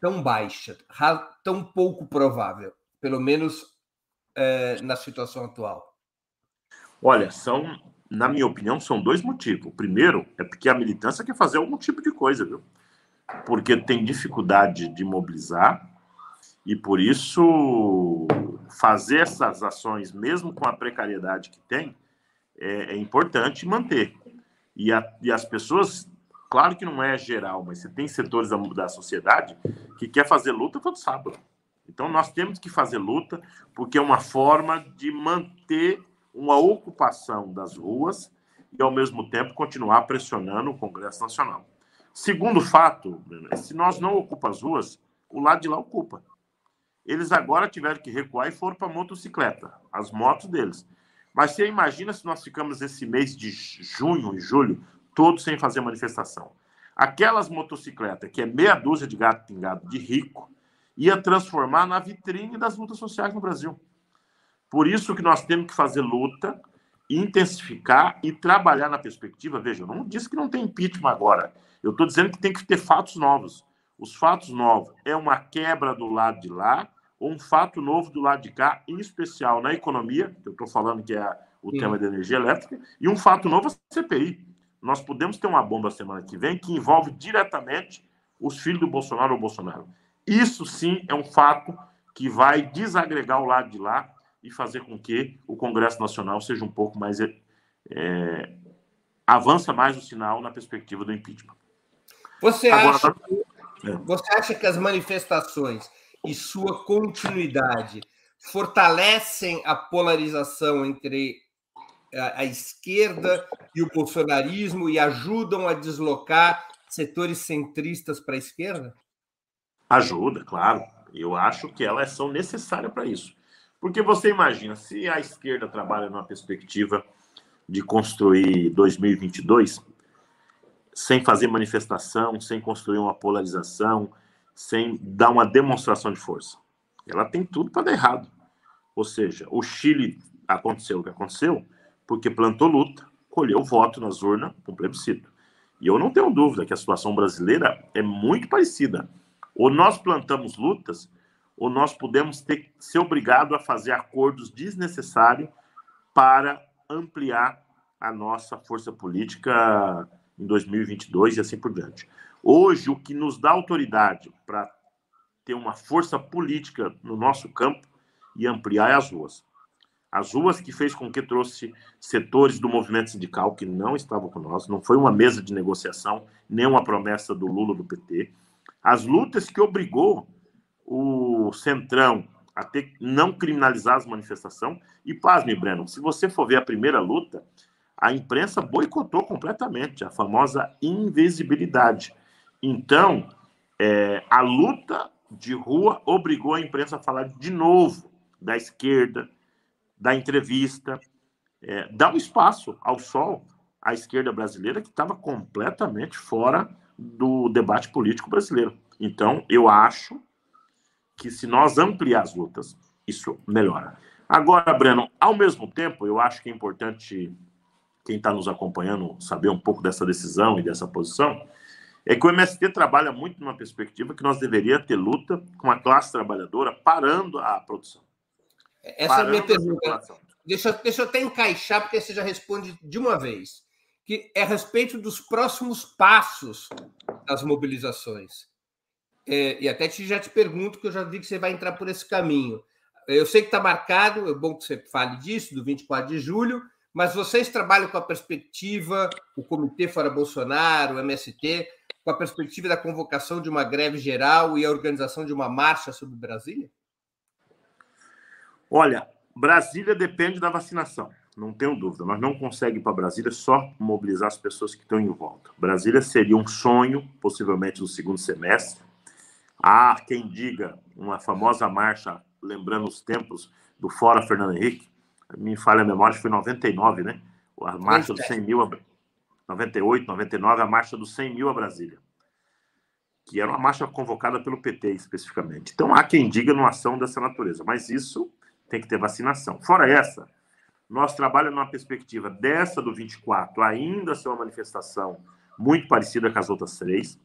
tão baixa, tão pouco provável, pelo menos é, na situação atual? Olha, são, na minha opinião, são dois motivos. O primeiro é porque a militância quer fazer algum tipo de coisa, viu? Porque tem dificuldade de mobilizar e por isso fazer essas ações, mesmo com a precariedade que tem, é, é importante manter. E, a, e as pessoas Claro que não é geral, mas você tem setores da, da sociedade que quer fazer luta todo sábado. Então nós temos que fazer luta porque é uma forma de manter uma ocupação das ruas e ao mesmo tempo continuar pressionando o Congresso Nacional. Segundo fato, é se nós não ocupamos as ruas, o lado de lá ocupa. Eles agora tiveram que recuar e foram para motocicleta, as motos deles. Mas você imagina se nós ficamos esse mês de junho e julho todos sem fazer manifestação. Aquelas motocicletas, que é meia dúzia de gato pingado de rico, ia transformar na vitrine das lutas sociais no Brasil. Por isso que nós temos que fazer luta, intensificar e trabalhar na perspectiva. Veja, eu não disse que não tem impeachment agora. Eu estou dizendo que tem que ter fatos novos. Os fatos novos é uma quebra do lado de lá ou um fato novo do lado de cá, em especial na economia, que eu estou falando que é o Sim. tema da energia elétrica, e um fato novo é a CPI nós podemos ter uma bomba semana que vem que envolve diretamente os filhos do Bolsonaro ou Bolsonaro. Isso sim é um fato que vai desagregar o lado de lá e fazer com que o Congresso Nacional seja um pouco mais. É, avança mais o sinal na perspectiva do impeachment. Você, Agora, acha, é. você acha que as manifestações e sua continuidade fortalecem a polarização entre a, a esquerda e o bolsonarismo e ajudam a deslocar setores centristas para a esquerda? Ajuda, claro. Eu acho que elas são necessárias para isso. Porque você imagina, se a esquerda trabalha numa perspectiva de construir 2022 sem fazer manifestação, sem construir uma polarização, sem dar uma demonstração de força, ela tem tudo para dar errado. Ou seja, o Chile aconteceu o que aconteceu porque plantou luta, colheu voto nas urnas com plebiscito. E eu não tenho dúvida que a situação brasileira é muito parecida. Ou nós plantamos lutas, ou nós podemos ter, ser obrigado a fazer acordos desnecessários para ampliar a nossa força política em 2022 e assim por diante. Hoje, o que nos dá autoridade para ter uma força política no nosso campo e ampliar é as ruas. As ruas que fez com que trouxe setores do movimento sindical que não estavam com nós, não foi uma mesa de negociação, nem uma promessa do Lula do PT. As lutas que obrigou o Centrão a ter não criminalizar as manifestações. E pasme, Breno, se você for ver a primeira luta, a imprensa boicotou completamente a famosa invisibilidade. Então, é, a luta de rua obrigou a imprensa a falar de novo da esquerda, da entrevista, é, dar um espaço ao sol à esquerda brasileira que estava completamente fora do debate político brasileiro. Então, eu acho que se nós ampliar as lutas, isso melhora. Agora, Breno, ao mesmo tempo, eu acho que é importante quem está nos acompanhando saber um pouco dessa decisão e dessa posição, é que o MST trabalha muito numa perspectiva que nós deveríamos ter luta com a classe trabalhadora parando a produção. Essa é a minha pergunta. Deixa, deixa eu até encaixar, porque você já responde de uma vez. Que é a respeito dos próximos passos das mobilizações. É, e até te, já te pergunto, que eu já vi que você vai entrar por esse caminho. Eu sei que está marcado, é bom que você fale disso, do 24 de julho, mas vocês trabalham com a perspectiva, o Comitê Fora Bolsonaro, o MST, com a perspectiva da convocação de uma greve geral e a organização de uma marcha sobre Brasília? Olha, Brasília depende da vacinação, não tenho dúvida. Nós não conseguimos para Brasília só mobilizar as pessoas que estão em volta. Brasília seria um sonho, possivelmente no segundo semestre, Há quem diga uma famosa marcha, lembrando os tempos do Fora Fernando Henrique, me falha a memória, foi 99, né? A marcha dos 100 mil, a... 98, 99, a marcha dos 100 mil a Brasília, que era uma marcha convocada pelo PT especificamente. Então há quem diga numa ação dessa natureza, mas isso tem que ter vacinação. Fora essa, nós trabalhamos numa perspectiva dessa do 24 ainda ser uma manifestação muito parecida com as outras três,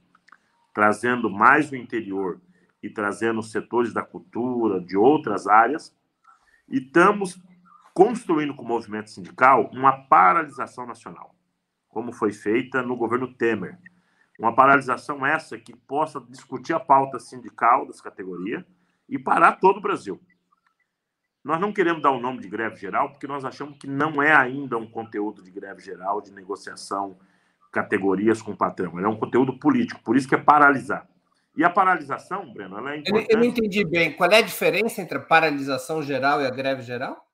trazendo mais o interior e trazendo setores da cultura, de outras áreas, e estamos construindo com o movimento sindical uma paralisação nacional, como foi feita no governo Temer. Uma paralisação essa que possa discutir a pauta sindical das categorias e parar todo o Brasil. Nós não queremos dar o nome de greve geral, porque nós achamos que não é ainda um conteúdo de greve geral, de negociação categorias com o patrão. Ele é um conteúdo político, por isso que é paralisar. E a paralisação, Breno, ela é importante. Eu não entendi bem. Qual é a diferença entre a paralisação geral e a greve geral?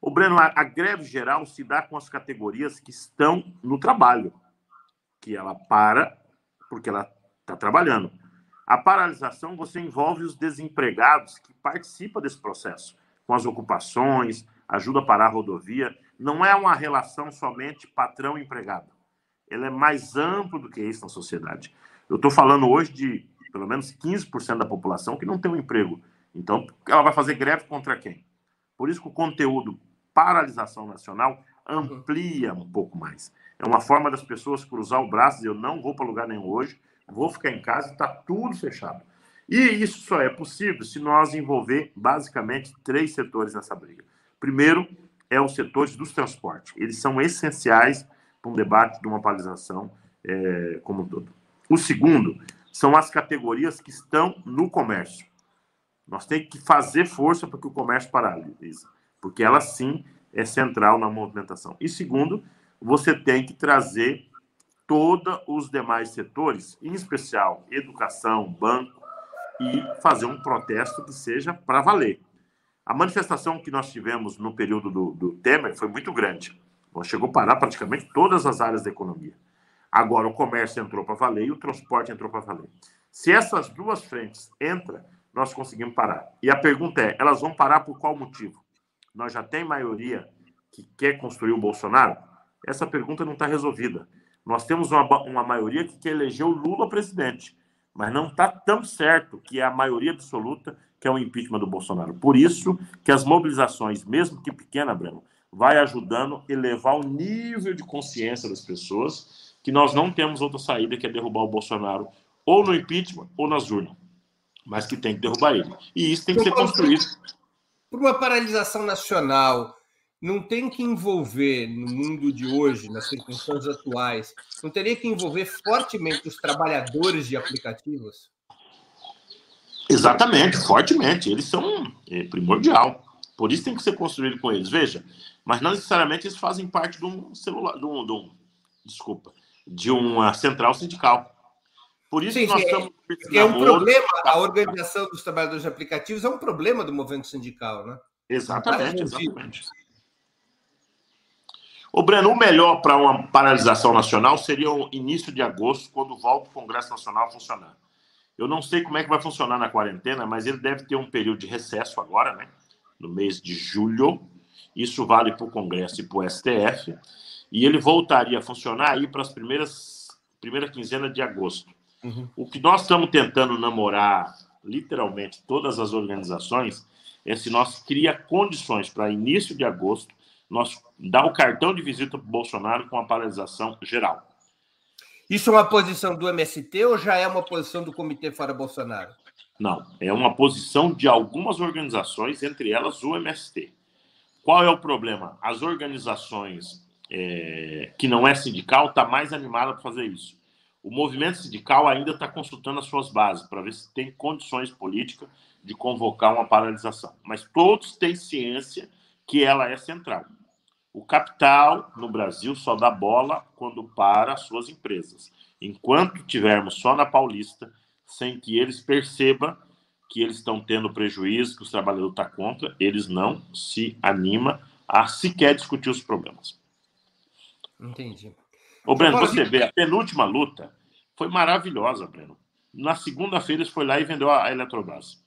O Breno, a, a greve geral se dá com as categorias que estão no trabalho, que ela para porque ela está trabalhando. A paralisação você envolve os desempregados que participam desse processo, com as ocupações, ajuda a parar a rodovia. Não é uma relação somente patrão-empregado ele é mais amplo do que isso na sociedade. Eu estou falando hoje de pelo menos 15% da população que não tem um emprego. Então, ela vai fazer greve contra quem? Por isso que o conteúdo paralisação nacional amplia um pouco mais. É uma forma das pessoas cruzar o braço e dizer, eu não vou para lugar nenhum hoje, vou ficar em casa e está tudo fechado. E isso só é possível se nós envolver basicamente três setores nessa briga. Primeiro é os setores dos transportes. Eles são essenciais para um debate de uma paralisação é, como um todo. O segundo são as categorias que estão no comércio. Nós temos que fazer força para que o comércio paralise, porque ela sim é central na movimentação. E segundo, você tem que trazer todos os demais setores, em especial educação, banco, e fazer um protesto que seja para valer. A manifestação que nós tivemos no período do, do Temer foi muito grande. Chegou a parar praticamente todas as áreas da economia. Agora o comércio entrou para valer e o transporte entrou para valer. Se essas duas frentes entram, nós conseguimos parar. E a pergunta é: elas vão parar por qual motivo? Nós já tem maioria que quer construir o Bolsonaro? Essa pergunta não está resolvida. Nós temos uma, uma maioria que quer eleger o Lula presidente, mas não está tão certo que é a maioria absoluta que é o impeachment do Bolsonaro. Por isso que as mobilizações, mesmo que pequena, Breno, vai ajudando a elevar o nível de consciência das pessoas que nós não temos outra saída que é derrubar o Bolsonaro ou no impeachment ou nas urnas, mas que tem que derrubar ele. E isso tem que ser construído. Por uma paralisação nacional, não tem que envolver no mundo de hoje, nas circunstâncias atuais, não teria que envolver fortemente os trabalhadores de aplicativos? Exatamente, fortemente. Eles são é, primordial. Por isso tem que ser construído com eles. Veja, mas não necessariamente eles fazem parte de um celular, de um, de um desculpa, de uma central sindical. Por isso sim, nós sim, estamos. É, é um problema, a organização dos trabalhadores de aplicativos é um problema do movimento sindical, né? Exatamente, exatamente. O Breno, o melhor para uma paralisação nacional seria o início de agosto, quando volta o Congresso Nacional a funcionar. Eu não sei como é que vai funcionar na quarentena, mas ele deve ter um período de recesso agora, né? No mês de julho. Isso vale para o Congresso e para o STF. E ele voltaria a funcionar aí para as primeiras primeira quinzena de agosto. Uhum. O que nós estamos tentando namorar, literalmente, todas as organizações, é se nós cria condições para início de agosto nós dar o cartão de visita para o Bolsonaro com a paralisação geral. Isso é uma posição do MST ou já é uma posição do Comitê Fora Bolsonaro? Não, é uma posição de algumas organizações, entre elas o MST. Qual é o problema? As organizações é, que não é sindical está mais animada para fazer isso. O movimento sindical ainda está consultando as suas bases para ver se tem condições políticas de convocar uma paralisação. Mas todos têm ciência que ela é central. O capital no Brasil só dá bola quando para as suas empresas. Enquanto tivermos só na Paulista, sem que eles percebam que eles estão tendo prejuízo, que os trabalhadores estão contra, eles não se animam a sequer discutir os problemas. Entendi. Ô, Breno, você vê, a penúltima luta foi maravilhosa, Breno. Na segunda-feira, eles foi lá e vendeu a Eletrobras.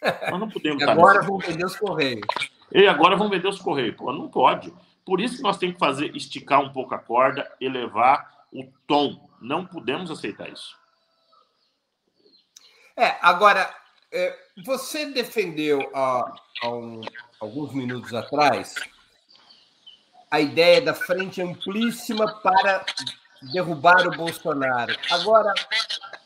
Nós não podemos. agora vão vender os Correios. E agora vão vender os Correios. Pô, não pode. Por isso que nós temos que fazer, esticar um pouco a corda, elevar o tom. Não podemos aceitar isso. É, agora, é, você defendeu há, há um, alguns minutos atrás a ideia da frente amplíssima para derrubar o Bolsonaro. Agora,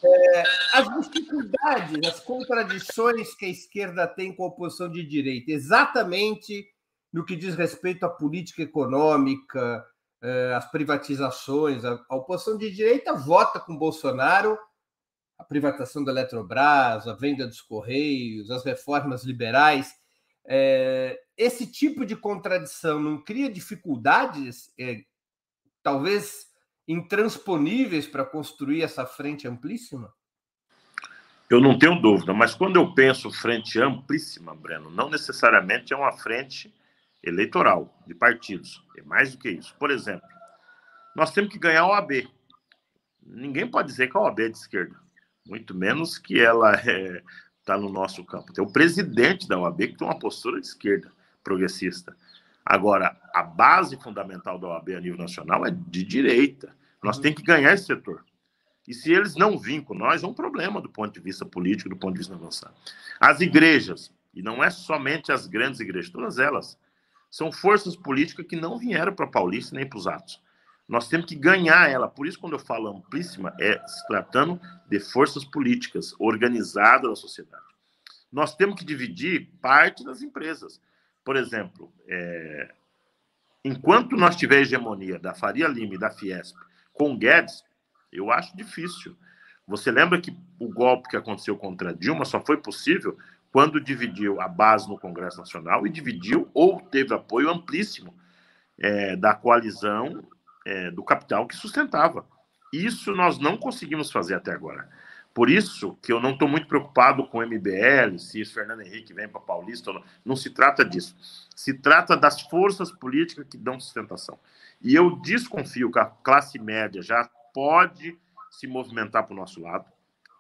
é, as dificuldades, as contradições que a esquerda tem com a oposição de direita, exatamente no que diz respeito à política econômica, é, às privatizações. A, a oposição de direita vota com Bolsonaro a privatização da Eletrobras, a venda dos Correios, as reformas liberais. É, esse tipo de contradição não cria dificuldades, é, talvez intransponíveis para construir essa frente amplíssima? Eu não tenho dúvida, mas quando eu penso frente amplíssima, Breno, não necessariamente é uma frente eleitoral de partidos, é mais do que isso. Por exemplo, nós temos que ganhar a OAB. Ninguém pode dizer que a OAB é de esquerda, muito menos que ela é, tá no nosso campo. Tem o presidente da OAB que tem uma postura de esquerda, progressista. Agora, a base fundamental da OAB a nível nacional é de direita. Nós uhum. temos que ganhar esse setor. E se eles não virem com nós, é um problema do ponto de vista político, do ponto de vista avançado. As igrejas, e não é somente as grandes igrejas, todas elas, são forças políticas que não vieram para Paulista nem para os atos. Nós temos que ganhar ela. Por isso, quando eu falo amplíssima, é se tratando de forças políticas organizadas da sociedade. Nós temos que dividir parte das empresas. Por exemplo, é, enquanto nós tiver hegemonia da Faria Lima e da Fiesp com Guedes, eu acho difícil. Você lembra que o golpe que aconteceu contra Dilma só foi possível quando dividiu a base no Congresso Nacional e dividiu ou teve apoio amplíssimo é, da coalizão é, do capital que sustentava. Isso nós não conseguimos fazer até agora. Por isso que eu não estou muito preocupado com o MBL, se o Fernando Henrique vem para Paulista não. Não se trata disso. Se trata das forças políticas que dão sustentação. E eu desconfio que a classe média já pode se movimentar para o nosso lado,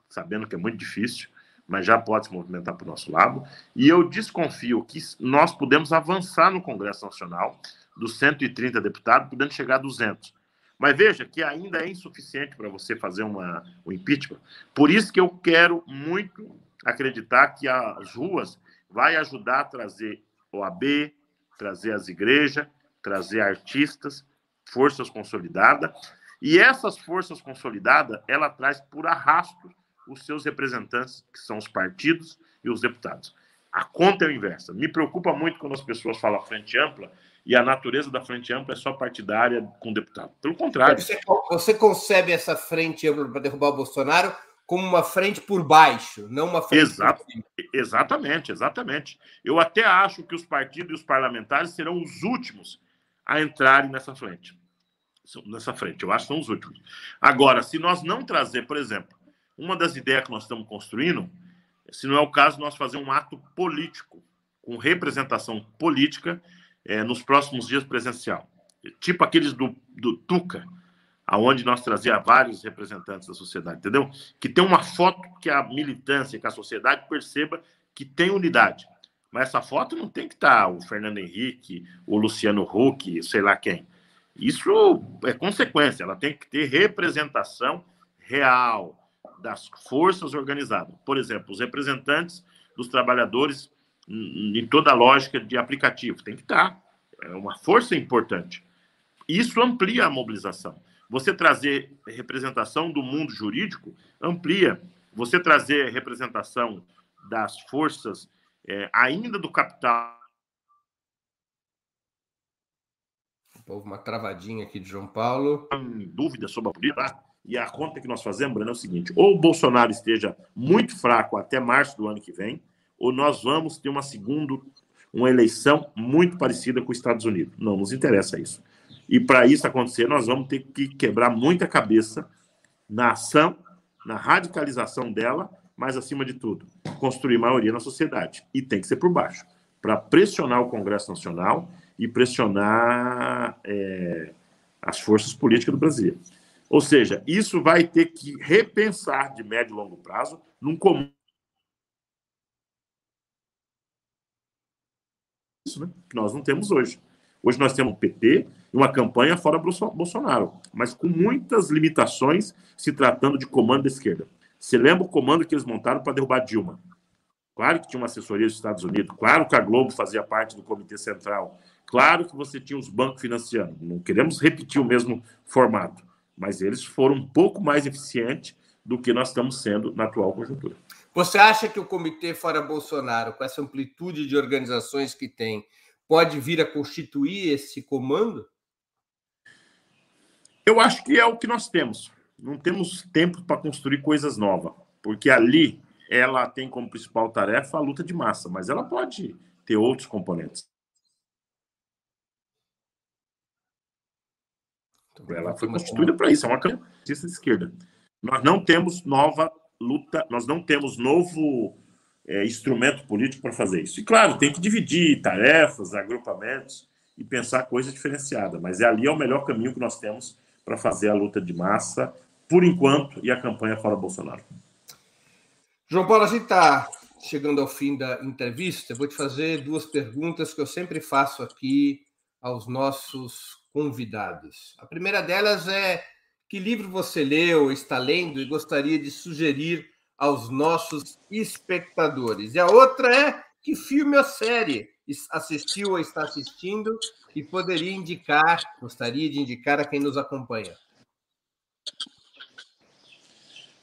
sabendo que é muito difícil, mas já pode se movimentar para o nosso lado. E eu desconfio que nós podemos avançar no Congresso Nacional dos 130 deputados, podendo chegar a 200. Mas veja que ainda é insuficiente para você fazer uma, um impeachment. Por isso que eu quero muito acreditar que as ruas vai ajudar a trazer OAB, trazer as igrejas, trazer artistas, forças consolidadas. E essas forças consolidadas, ela traz por arrasto os seus representantes, que são os partidos e os deputados. A conta é inversa. Me preocupa muito quando as pessoas falam frente ampla e a natureza da frente ampla é só partidária com deputado. Pelo contrário. Você, você concebe essa frente ampla para derrubar o Bolsonaro como uma frente por baixo, não uma frente Exato, por cima. Exatamente, exatamente. Eu até acho que os partidos e os parlamentares serão os últimos a entrarem nessa frente. Nessa frente, eu acho que são os últimos. Agora, se nós não trazer, por exemplo, uma das ideias que nós estamos construindo, se não é o caso, nós fazer um ato político, com representação política, é, nos próximos dias presencial. Tipo aqueles do, do Tuca, aonde nós trazia vários representantes da sociedade, entendeu? Que tem uma foto que a militância, que a sociedade perceba que tem unidade. Mas essa foto não tem que estar o Fernando Henrique, o Luciano Huck, sei lá quem. Isso é consequência, ela tem que ter representação real das forças organizadas. Por exemplo, os representantes dos trabalhadores em toda a lógica de aplicativo, tem que estar. É uma força importante. Isso amplia a mobilização. Você trazer representação do mundo jurídico amplia. Você trazer representação das forças é, ainda do capital. Houve uma travadinha aqui de João Paulo. Dúvida sobre a política. E a conta que nós fazemos, Breno, é o seguinte: ou o Bolsonaro esteja muito fraco até março do ano que vem, ou nós vamos ter uma segunda, uma eleição muito parecida com os Estados Unidos. Não nos interessa isso. E para isso acontecer, nós vamos ter que quebrar muita cabeça na ação, na radicalização dela, mas acima de tudo, construir maioria na sociedade. E tem que ser por baixo, para pressionar o Congresso Nacional e pressionar é, as forças políticas do Brasil. Ou seja, isso vai ter que repensar de médio e longo prazo num comum. Isso, né? Que nós não temos hoje. Hoje nós temos um PT e uma campanha fora Bolsonaro, mas com muitas limitações se tratando de comando da esquerda. Você lembra o comando que eles montaram para derrubar Dilma? Claro que tinha uma assessoria dos Estados Unidos, claro que a Globo fazia parte do Comitê Central, claro que você tinha os bancos financiando. Não queremos repetir o mesmo formato, mas eles foram um pouco mais eficientes do que nós estamos sendo na atual conjuntura. Você acha que o Comitê Fora Bolsonaro, com essa amplitude de organizações que tem, pode vir a constituir esse comando? Eu acho que é o que nós temos. Não temos tempo para construir coisas novas, porque ali ela tem como principal tarefa a luta de massa, mas ela pode ter outros componentes. Ela foi constituída para isso, é uma campanha de esquerda. Nós não temos nova luta, nós não temos novo é, instrumento político para fazer isso. E claro, tem que dividir tarefas, agrupamentos e pensar coisa diferenciada, mas é ali é o melhor caminho que nós temos para fazer a luta de massa, por enquanto, e a campanha fora Bolsonaro. João Paulo, a gente está chegando ao fim da entrevista. Eu vou te fazer duas perguntas que eu sempre faço aqui aos nossos convidados. A primeira delas é que livro você leu, está lendo e gostaria de sugerir aos nossos espectadores? E a outra é que filme ou série assistiu ou está assistindo e poderia indicar, gostaria de indicar a quem nos acompanha?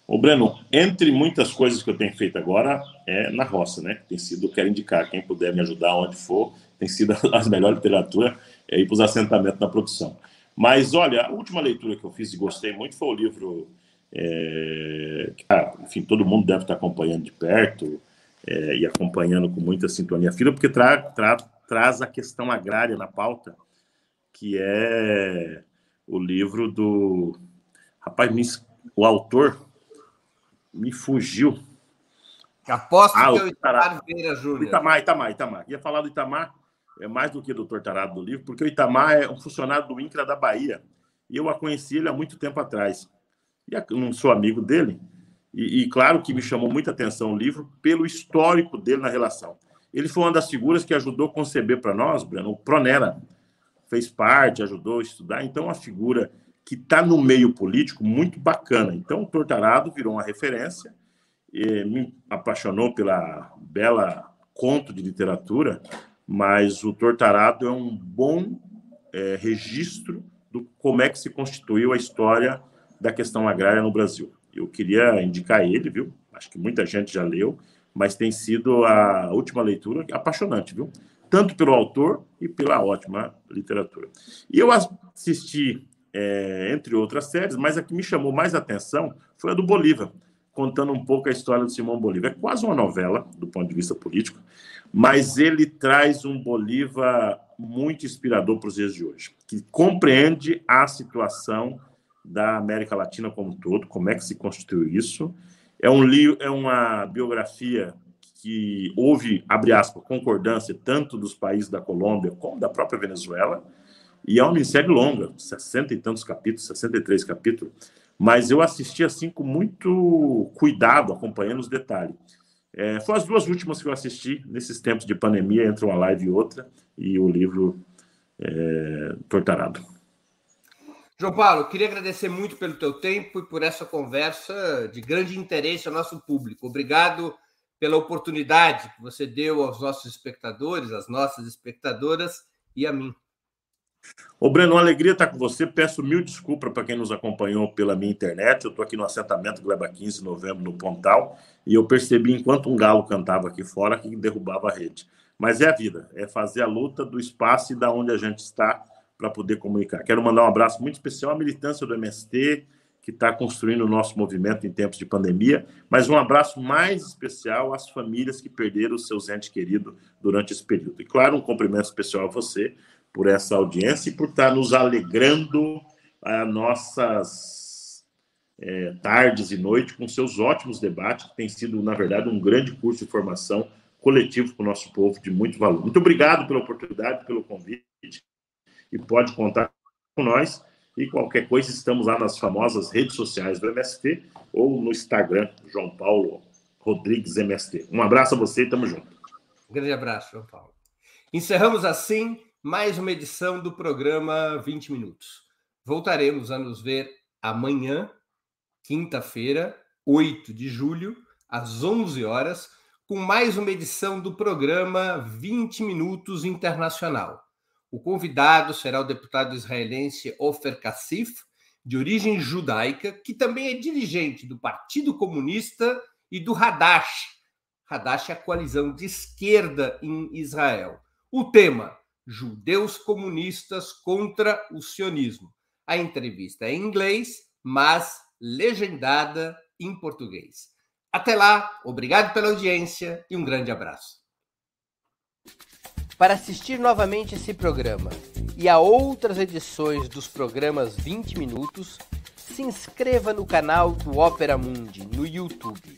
O Breno, entre muitas coisas que eu tenho feito agora, é na roça, né? Tem sido, quero indicar, quem puder me ajudar onde for, tem sido as melhores literatura é ir para os assentamentos na produção. Mas, olha, a última leitura que eu fiz e gostei muito foi o livro é, ah, enfim, todo mundo deve estar acompanhando de perto é, e acompanhando com muita sintonia fila, porque tra, tra, traz a questão agrária na pauta, que é o livro do. Rapaz, me, o autor me fugiu. Aposto ah, que é o Itamar Vieira Júnior. Itamar, Itamar, Itamar. Ia falar do Itamar, é mais do que do doutor Tarado do livro, porque o Itamar é um funcionário do INCRA da Bahia. E eu a conheci ele há muito tempo atrás e não sou amigo dele. E, e, claro que me chamou muita atenção o livro pelo histórico dele na relação. Ele foi uma das figuras que ajudou a conceber para nós, Breno, o Pronera. Fez parte, ajudou a estudar. Então, uma figura que está no meio político muito bacana. Então, o Tortarado virou uma referência me apaixonou pela bela conto de literatura, mas o Tortarado é um bom é, registro do como é que se constituiu a história da questão agrária no Brasil. Eu queria indicar ele, viu? Acho que muita gente já leu, mas tem sido a última leitura apaixonante, viu? Tanto pelo autor e pela ótima literatura. E eu assisti, é, entre outras séries, mas a que me chamou mais atenção foi a do Bolívar, contando um pouco a história do Simão Bolívar. É quase uma novela, do ponto de vista político, mas ele traz um Bolívar muito inspirador para os dias de hoje, que compreende a situação da América Latina como um todo, como é que se constituiu isso. É, um livro, é uma biografia que houve, abre aspas, concordância tanto dos países da Colômbia como da própria Venezuela, e é uma minissérie longa, 60 e tantos capítulos, 63 capítulos, mas eu assisti assim com muito cuidado, acompanhando os detalhes. É, foram as duas últimas que eu assisti nesses tempos de pandemia, entre uma live e outra, e o livro é, Tortarado. João Paulo, queria agradecer muito pelo teu tempo e por essa conversa de grande interesse ao nosso público. Obrigado pela oportunidade que você deu aos nossos espectadores, às nossas espectadoras e a mim. Ô, Breno, uma alegria estar com você. Peço mil desculpas para quem nos acompanhou pela minha internet. Eu estou aqui no assentamento Gleba 15 de novembro, no Pontal, e eu percebi, enquanto um galo cantava aqui fora, que derrubava a rede. Mas é a vida, é fazer a luta do espaço e da onde a gente está para poder comunicar. Quero mandar um abraço muito especial à militância do MST, que está construindo o nosso movimento em tempos de pandemia, mas um abraço mais especial às famílias que perderam seus entes queridos durante esse período. E, claro, um cumprimento especial a você por essa audiência e por estar nos alegrando a nossas é, tardes e noites com seus ótimos debates, que tem sido, na verdade, um grande curso de formação coletivo para o nosso povo de muito valor. Muito obrigado pela oportunidade, pelo convite e pode contar com nós. E qualquer coisa, estamos lá nas famosas redes sociais do MST ou no Instagram, João Paulo Rodrigues MST. Um abraço a você e tamo junto. Um grande abraço, João Paulo. Encerramos assim mais uma edição do programa 20 Minutos. Voltaremos a nos ver amanhã, quinta-feira, 8 de julho, às 11 horas, com mais uma edição do programa 20 Minutos Internacional. O convidado será o deputado israelense Ofer Kassif, de origem judaica, que também é dirigente do Partido Comunista e do Hadash. Hadash é a coalizão de esquerda em Israel. O tema: Judeus comunistas contra o sionismo. A entrevista é em inglês, mas legendada em português. Até lá, obrigado pela audiência e um grande abraço. Para assistir novamente esse programa e a outras edições dos programas 20 Minutos, se inscreva no canal do Opera Mundi no YouTube.